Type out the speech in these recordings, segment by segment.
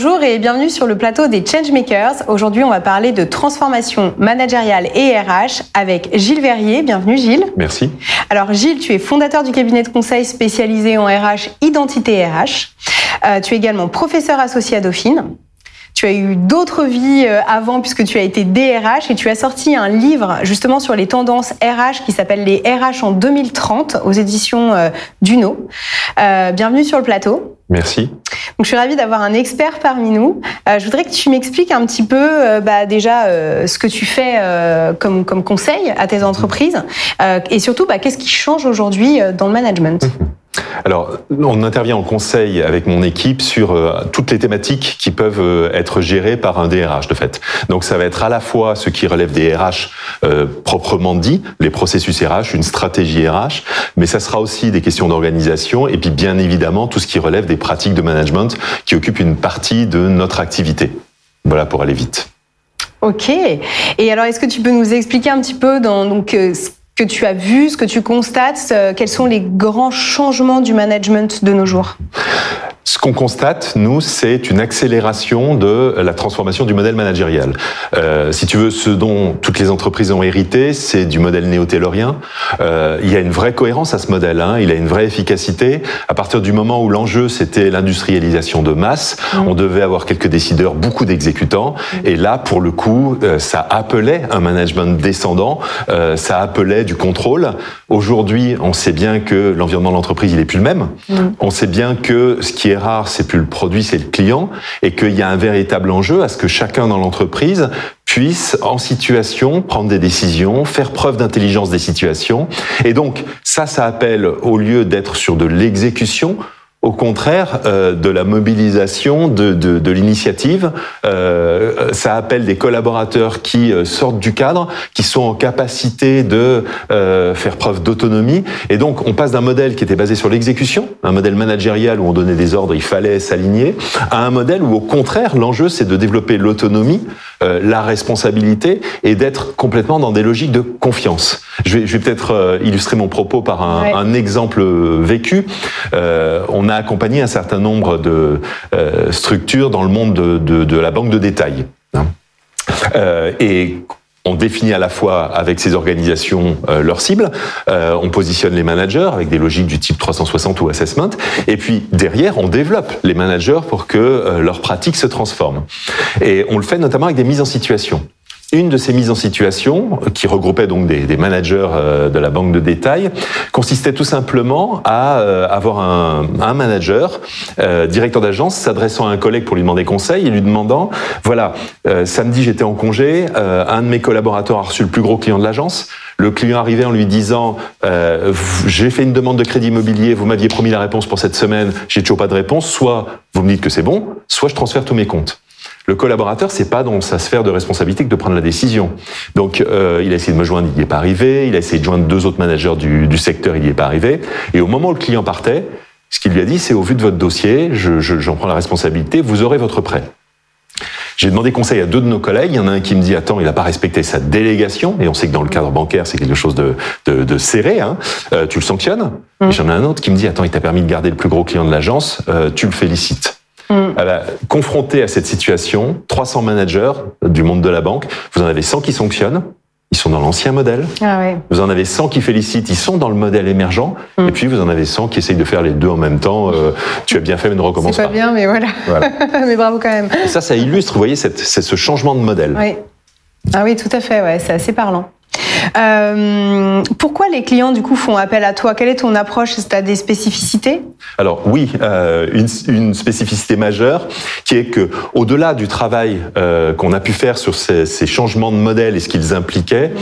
Bonjour et bienvenue sur le plateau des Changemakers. Aujourd'hui, on va parler de transformation managériale et RH avec Gilles Verrier. Bienvenue Gilles. Merci. Alors Gilles, tu es fondateur du cabinet de conseil spécialisé en RH Identité RH. Euh, tu es également professeur associé à Dauphine. Tu as eu d'autres vies euh, avant puisque tu as été DRH et tu as sorti un livre justement sur les tendances RH qui s'appelle Les RH en 2030 aux éditions euh, Duno. bienvenue sur le plateau. Merci. Donc, je suis ravie d'avoir un expert parmi nous. Euh, je voudrais que tu m'expliques un petit peu euh, bah, déjà euh, ce que tu fais comme, comme conseil à tes entreprises et surtout bah, qu'est-ce qui change aujourd'hui dans le management? Mhm. Alors, on intervient en conseil avec mon équipe sur euh, toutes les thématiques qui peuvent euh, être gérées par un DRH de fait. Donc, ça va être à la fois ce qui relève des RH euh, proprement dit, les processus RH, une stratégie RH, mais ça sera aussi des questions d'organisation et puis bien évidemment tout ce qui relève des pratiques de management qui occupent une partie de notre activité. Voilà pour aller vite. Ok. Et alors, est-ce que tu peux nous expliquer un petit peu dans donc que tu as vu, ce que tu constates, euh, quels sont les grands changements du management de nos jours? Ce qu'on constate, nous, c'est une accélération de la transformation du modèle managérial. Euh, si tu veux, ce dont toutes les entreprises ont hérité, c'est du modèle néo-taylorien. Euh, il y a une vraie cohérence à ce modèle, hein. il a une vraie efficacité. À partir du moment où l'enjeu, c'était l'industrialisation de masse, mmh. on devait avoir quelques décideurs, beaucoup d'exécutants. Et là, pour le coup, euh, ça appelait un management descendant, euh, ça appelait du contrôle. Aujourd'hui, on sait bien que l'environnement de l'entreprise, il est plus le même. Mmh. On sait bien que ce qui est rare, c'est plus le produit, c'est le client, et qu'il y a un véritable enjeu à ce que chacun dans l'entreprise puisse, en situation, prendre des décisions, faire preuve d'intelligence des situations. Et donc, ça, ça appelle, au lieu d'être sur de l'exécution, au contraire euh, de la mobilisation, de, de, de l'initiative. Euh, ça appelle des collaborateurs qui euh, sortent du cadre, qui sont en capacité de euh, faire preuve d'autonomie. Et donc, on passe d'un modèle qui était basé sur l'exécution, un modèle managérial où on donnait des ordres, il fallait s'aligner, à un modèle où, au contraire, l'enjeu, c'est de développer l'autonomie, euh, la responsabilité et d'être complètement dans des logiques de confiance. Je vais, je vais peut-être illustrer mon propos par un, un exemple vécu. on on a accompagné un certain nombre de euh, structures dans le monde de, la banque de détail. Hein. Euh, et on définit à la fois avec ces organisations euh, leurs cibles, on positionne les managers avec des logiques du type 360 ou assessment, et puis derrière on développe les managers pour que leurs pratiques se transforment. Et on le fait notamment avec des mises en situation. Une de ces mises en situation, qui regroupait donc des, managers euh, de la banque de détail, consistait tout simplement à euh, avoir un, manager, euh, directeur d'agence, s'adressant à un collègue pour lui demander conseil et lui demandant, voilà, samedi j'étais en congé, un de mes collaborateurs a reçu le plus gros client de l'agence, le client arrivait en lui disant j'ai fait une demande de crédit immobilier, vous m'aviez promis la réponse pour cette semaine, j'ai toujours pas de réponse, soit vous me dites que c'est bon, soit je transfère tous mes comptes. Le collaborateur, c'est pas dans sa sphère de responsabilité que de prendre la décision. Donc, euh, il a essayé de me joindre, il n'y est pas arrivé. Il a essayé de joindre deux autres managers du, secteur, il n'y est pas arrivé. Et au moment où le client partait, ce qu'il lui a dit, c'est au vu de votre dossier, j'en je, prends la responsabilité, vous aurez votre prêt. J'ai demandé conseil à deux de nos collègues. Il y en a un qui me dit attends, il n'a pas respecté sa délégation. Et on sait que dans le cadre bancaire, c'est quelque chose de, de, de serré. Hein. Euh, tu le sanctionnes. Mmh. Et j'en ai un autre qui me dit attends, il t'a permis de garder le plus gros client de l'agence. Euh, tu le félicites. Mm. confronté à cette situation, 300 managers du monde de la banque, vous en avez 100 qui sanctionnent, ils sont dans l'ancien modèle. Ah Vous en avez 100 qui félicitent, ils sont dans le modèle émergent. Mm. Et puis vous en avez 100 qui essayent de faire les deux en même temps. Euh, tu as bien fait, mais ne recommence pas. C'est pas bien, mais voilà. mais bravo quand même. Et ça, ça illustre, vous voyez, c'est ce changement de modèle. Oui. Ah oui, tout à fait, ouais, c'est assez parlant. Euh, pourquoi les clients du coup font appel à toi? Quelle est ton approche? Est-ce que tu as des spécificités? Alors oui, euh, une, spécificité majeure qui est que au-delà du travail euh, qu'on a pu faire sur ces, changements de modèle et ce qu'ils impliquaient,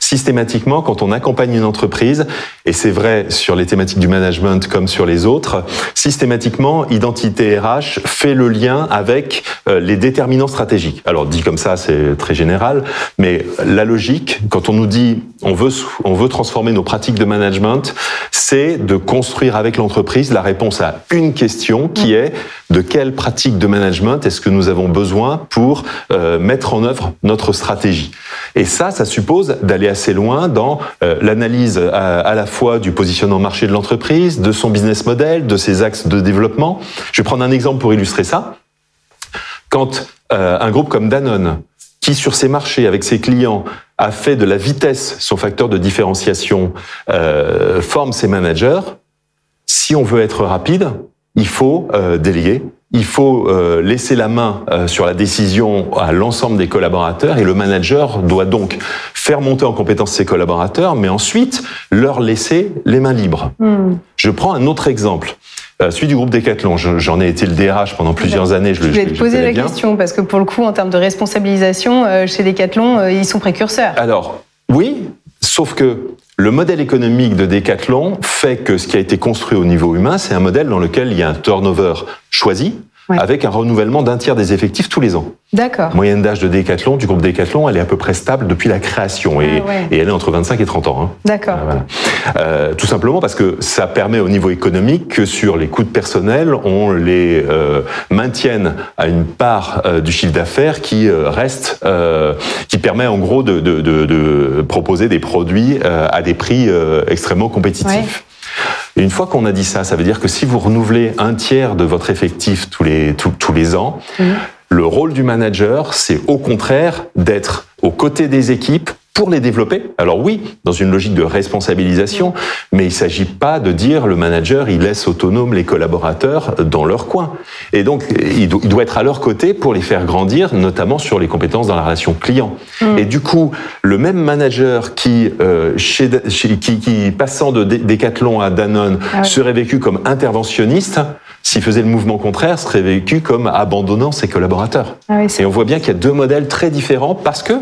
systématiquement quand on accompagne une entreprise, et c'est vrai sur les thématiques du management comme sur les autres, systématiquement identité RH fait le lien avec les déterminants stratégiques. Alors dit comme ça, c'est très général, mais la logique quand on nous dit on veut, on veut transformer nos pratiques de management, c'est de construire avec l'entreprise la réponse à une question qui est de quelle pratique de management est-ce que nous avons besoin pour euh, mettre en œuvre notre stratégie? Et ça, ça suppose d'aller assez loin dans euh, l'analyse à, à, la fois du positionnement marché de l'entreprise, de son business model, de ses axes de développement. Je vais prendre un exemple pour illustrer ça. Quand euh, un groupe comme Danone, qui sur ses marchés, avec ses clients, a fait de la vitesse son facteur de différenciation, euh, forme ses managers, si on veut être rapide, il faut euh, déléguer, il faut euh, laisser la main euh, sur la décision à l'ensemble des collaborateurs et le manager doit donc faire monter en compétence ses collaborateurs, mais ensuite leur laisser les mains libres. Hmm. Je prends un autre exemple. Euh, celui du groupe Decathlon, Je- j'en ai été le DRH pendant plusieurs années. Je, vais te poser la bien. question parce que pour le coup, en termes de responsabilisation, euh, chez Decathlon, euh, ils sont précurseurs. Alors, oui, sauf que le modèle économique de Decathlon fait que ce qui a été construit au niveau humain, c'est un modèle dans lequel il y a un turnover choisi, Ouais. avec un renouvellement d'un tiers des effectifs tous les ans. D'accord. Moyenne d'âge de Decathlon, du groupe Decathlon, elle est à peu près stable depuis la création, et, Ah ouais. et elle est entre 25 et 30 ans. hein. D'accord. Voilà. Euh, tout simplement parce que ça permet au niveau économique que sur les coûts de personnel, on les euh, maintienne à une part euh, du chiffre d'affaires qui euh, reste, euh, qui permet en gros de, de- de- de proposer des produits euh, à des prix euh, extrêmement compétitifs. Et une fois qu'on a dit ça, ça veut dire que si vous renouvelez un tiers de votre effectif tous les, tous- tous les ans, Mhm. le rôle du manager, c'est au contraire d'être aux côtés des équipes pour les développer. Alors oui, dans une logique de responsabilisation, mais il s'agit pas de dire le manager, il laisse autonome les collaborateurs dans leur coin. Et donc, il do- il doit être à leur côté pour les faire grandir, notamment sur les compétences dans la relation client. Et du coup, le même manager qui, euh, chez, chez- qui, qui passant de Decathlon à Danone, Ah oui. serait vécu comme interventionniste, s'il faisait le mouvement contraire, serait vécu comme abandonnant ses collaborateurs. Ah oui, Et on voit bien qu'il y a deux modèles très différents parce que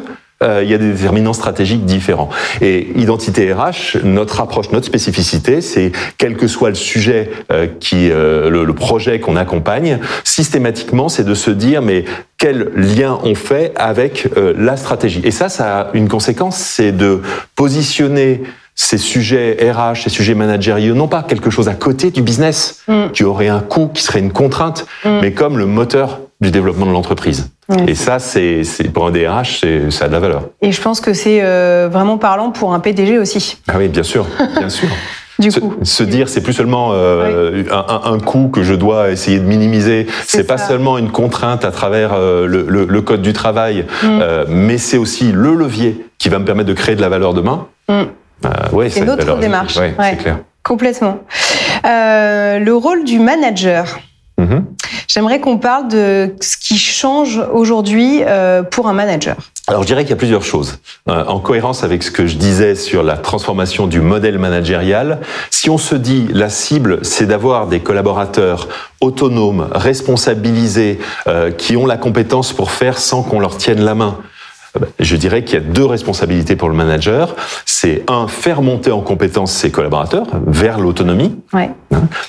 il y a des déterminants stratégiques différents. Et identité RH, notre approche, notre spécificité, c'est quel que soit le sujet euh, qui, euh, le, le projet qu'on accompagne, systématiquement, c'est de se dire mais quel lien on fait avec euh, la stratégie. Et ça, ça a une conséquence, c'est de positionner ces sujets RH, ces sujets managériaux, non pas quelque chose à côté du business Mm. qui aurait un coût, qui serait une contrainte, Mm. mais comme le moteur du développement de l'entreprise. Ouais. Et ça, c'est pour un DRH, ça a de la valeur. Et je pense que c'est euh, vraiment parlant pour un PDG aussi, Ah oui, bien sûr, bien sûr. du Se, coup. se dire, c'est plus seulement euh, un, un- un coût que je dois essayer de minimiser. C'est pas seulement une contrainte à travers euh, le, le- le code du travail, Mm. mais c'est aussi le levier qui va me permettre de créer de la valeur demain. Mm. Euh, ouais, C'est notre démarche. Ouais, clair. Complètement. Le rôle du manager. Mhm. J'aimerais qu'on parle de ce qui change aujourd'hui euh, pour un manager. Alors je dirais qu'il y a plusieurs choses. Euh, en cohérence avec ce que je disais sur la transformation du modèle managérial, si on se dit la cible, c'est d'avoir des collaborateurs autonomes, responsabilisés, euh, qui ont la compétence pour faire sans qu'on leur tienne la main. Je dirais qu'il y a deux responsabilités pour le manager. C'est un, faire monter en compétence ses collaborateurs vers l'autonomie. Ouais.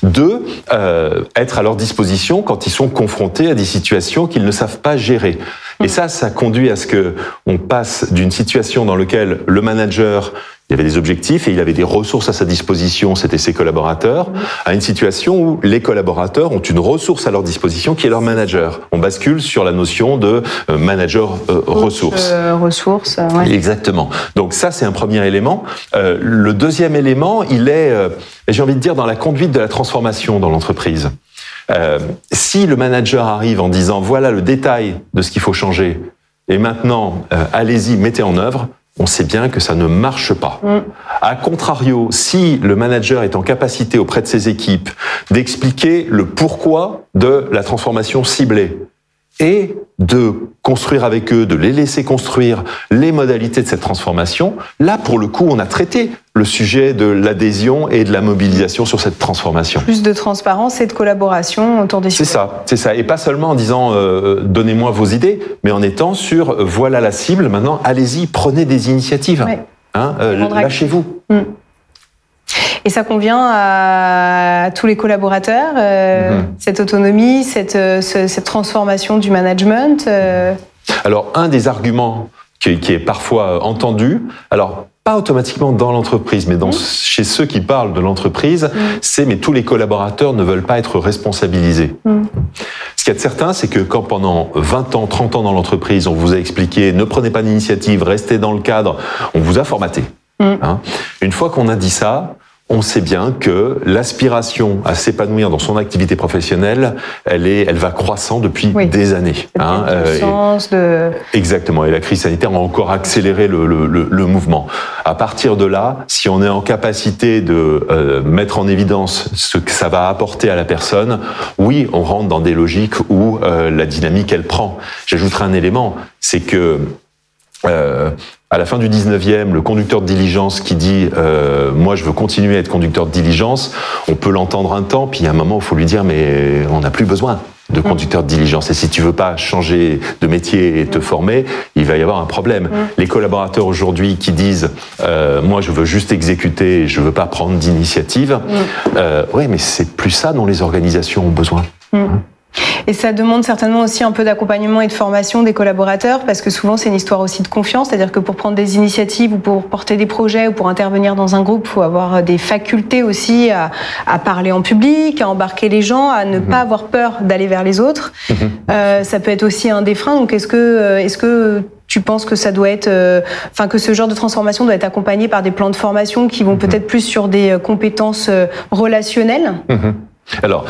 Deux, euh, être à leur disposition quand ils sont confrontés à des situations qu'ils ne savent pas gérer. Et ça, ça conduit à ce que on passe d'une situation dans laquelle le manager il avait des objectifs et il avait des ressources à sa disposition, c'était ses collaborateurs, à une situation où les collaborateurs ont une ressource à leur disposition qui est leur manager. On bascule sur la notion de euh, manager euh, ressources. Euh, ressources, euh, ouais. Exactement. Donc ça, c'est un premier élément. Euh, le deuxième élément, il est, euh, j'ai envie de dire, dans la conduite de la transformation dans l'entreprise. Euh, si le manager arrive en disant voilà le détail de ce qu'il faut changer, et maintenant euh, allez-y, mettez en œuvre, on sait bien que ça ne marche pas. Mm. A contrario, si le manager est en capacité auprès de ses équipes d'expliquer le pourquoi de la transformation ciblée et de construire avec eux, de les laisser construire les modalités de cette transformation, là, pour le coup, on a traité le sujet de l'adhésion et de la mobilisation sur cette transformation. Plus de transparence et de collaboration autour des C'est sujets. ça, c'est ça. Et pas seulement en disant euh, donnez-moi vos idées, mais en étant sur euh, voilà la cible. Maintenant, allez-y, prenez des initiatives. Ouais. Hein, euh, Rendre actif. Et ça convient à tous les collaborateurs, euh, Mhm. cette autonomie, cette, euh, ce- cette transformation du management. euh, Alors, un des arguments qui, qui est parfois entendu, alors pas automatiquement dans l'entreprise, mais dans, chez ceux qui parlent de l'entreprise, c'est mais tous les collaborateurs ne veulent pas être responsabilisés. Ce qu'il y a de certain, c'est que quand pendant 20 ans, 30 ans dans l'entreprise, on vous a expliqué ne prenez pas d'initiative, restez dans le cadre, on vous a formaté. Hein. Une fois qu'on a dit ça, on sait bien que l'aspiration à s'épanouir dans son activité professionnelle, elle est, elle va croissant depuis des années. Hein, euh, de... Exactement. Et la crise sanitaire a encore accéléré le, le, le, mouvement. À partir de là, si on est en capacité de euh, mettre en évidence ce que ça va apporter à la personne, oui, on rentre dans des logiques où euh, la dynamique elle prend. J'ajouterai un élément, c'est que euh, à la fin du 19e, le conducteur de diligence qui dit euh, moi je veux continuer à être conducteur de diligence, on peut l'entendre un temps, puis il y a un moment où il faut lui dire mais on n'a plus besoin de mm. conducteur de diligence. Et si tu veux pas changer de métier et te mm. former, il va y avoir un problème. Mm. Les collaborateurs aujourd'hui qui disent euh, moi je veux juste exécuter, je veux pas prendre d'initiative, euh, oui mais c'est plus ça dont les organisations ont besoin. Hein et ça demande certainement aussi un peu d'accompagnement et de formation des collaborateurs, parce que souvent c'est une histoire aussi de confiance, c'est-à-dire que pour prendre des initiatives ou pour porter des projets ou pour intervenir dans un groupe, il faut avoir des facultés aussi à, à, parler en public, à embarquer les gens, à ne mhm. pas avoir peur d'aller vers les autres. Mhm. Euh, ça peut être aussi un des freins. Donc est-ce que, euh, est-ce que tu penses que ça doit être, euh, enfin que ce genre de transformation doit être accompagné par des plans de formation qui vont mhm. peut-être plus sur des euh, compétences relationnelles? Alors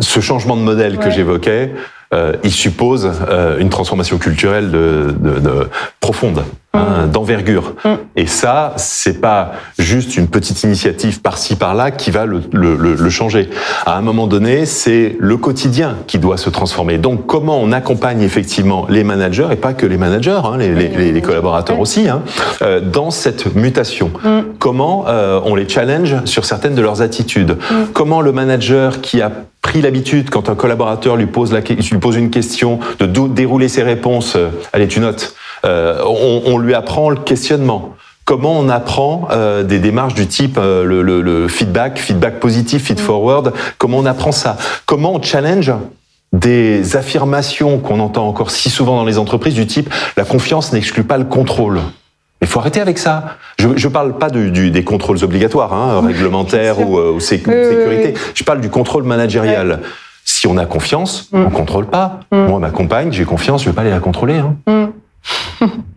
ce changement de modèle que j'évoquais, euh, il suppose euh, une transformation culturelle de, de, de profonde, hein, mm. d'envergure. Mm. Et ça, c'est pas juste une petite initiative par-ci par-là qui va le, le, le, changer. À un moment donné, c'est le quotidien qui doit se transformer. Donc, comment on accompagne effectivement les managers et pas que les managers, hein, les, les, les, collaborateurs aussi, hein, euh, dans cette mutation? Mm. Comment euh, on les challenge sur certaines de leurs attitudes? Comment le manager qui a pris l'habitude, quand un collaborateur lui pose, la, lui pose une question, de dérouler ses réponses. Euh, allez, tu notes. Euh, on, on, lui apprend le questionnement. Comment on apprend euh, des démarches du type euh, le, le, le, feedback, feedback positif, feed forward Comment on apprend ça? Comment on challenge des affirmations qu'on entend encore si souvent dans les entreprises du type la confiance n'exclut pas le contrôle? Il faut arrêter avec ça. Je ne parle pas du, des contrôles obligatoires, hein, réglementaires ou, euh, sécurité. Je parle du contrôle managérial. Si on a confiance, mm. on contrôle pas. Mm. Moi, ma compagne, j'ai confiance, je vais pas aller la contrôler. Hein. Mm.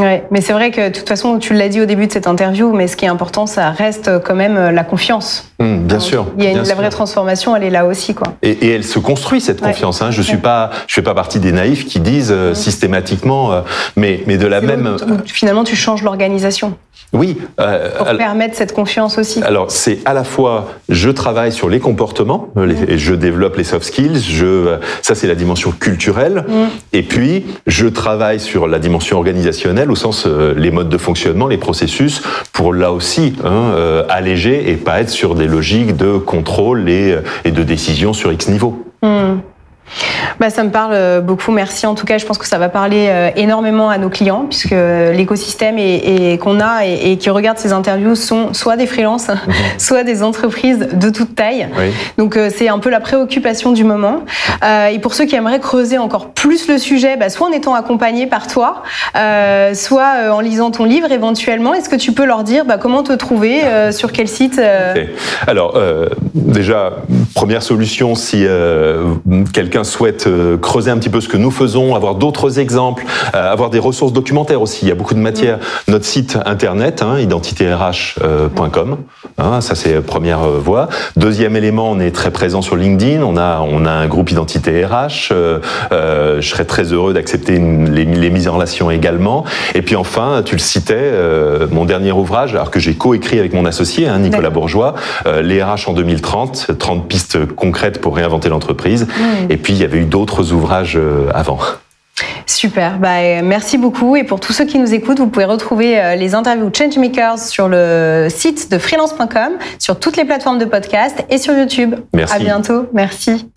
Ouais, mais c'est vrai que de toute façon, tu l'as dit au début de cette interview, mais ce qui est important, ça reste quand même euh, la confiance. Mmh, bien sûr. Il y a une, la vraie transformation, elle est là aussi, quoi. Et, et elle se construit cette confiance. Hein. Je suis pas, je fais pas partie des naïfs qui disent euh, systématiquement, euh, mais mais de la même. finalement, tu changes l'organisation. Oui. Euh, pour permettre cette confiance aussi. Alors c'est à la fois je travaille sur les comportements, les, mmh. et je développe les soft skills. Je, ça c'est la dimension culturelle. Mmh. Et puis je travaille sur la dimension organisationnelle au sens les modes de fonctionnement, les processus, pour là aussi hein, alléger et pas être sur des logiques de contrôle et, de décision sur X niveau. Mmh. Bah, ça me parle euh, beaucoup, merci. En tout cas, je pense que ça va parler euh, énormément à nos clients, puisque l'écosystème et, qu'on a et, qui regardent ces interviews sont soit des freelances, mhm. soit des entreprises de toute taille. Donc, euh, c'est un peu la préoccupation du moment. et pour ceux qui aimeraient creuser encore plus le sujet, bah, soit en étant accompagnés par toi, soit en lisant ton livre éventuellement, est-ce que tu peux leur dire bah, comment te trouver, sur quel site Alors, déjà, première solution, si quelqu'un souhaite euh, creuser un petit peu ce que nous faisons, avoir d'autres exemples, euh, avoir des ressources documentaires aussi. Il y a beaucoup de matière. Mm. Notre site internet, hein, identitérh.com, hein, ça c'est première euh, voie. Deuxième élément, on est très présent sur LinkedIn. On a on a un groupe Identité RH. je serais très heureux d'accepter les, les, mises en relation également. Et puis enfin, tu le citais, mon dernier ouvrage, alors que j'ai coécrit avec mon associé hein, Nicolas Bourgeois, les RH en 2030, 30 pistes concrètes pour réinventer l'entreprise. Mm. Et puis il y avait eu d'autres ouvrages euh, avant. Super, bah, euh, merci beaucoup. Et pour tous ceux qui nous écoutent, vous pouvez retrouver euh, les interviews Changemakers sur le site de freelance.com, sur toutes les plateformes de podcast et sur YouTube. Merci. À bientôt. Merci.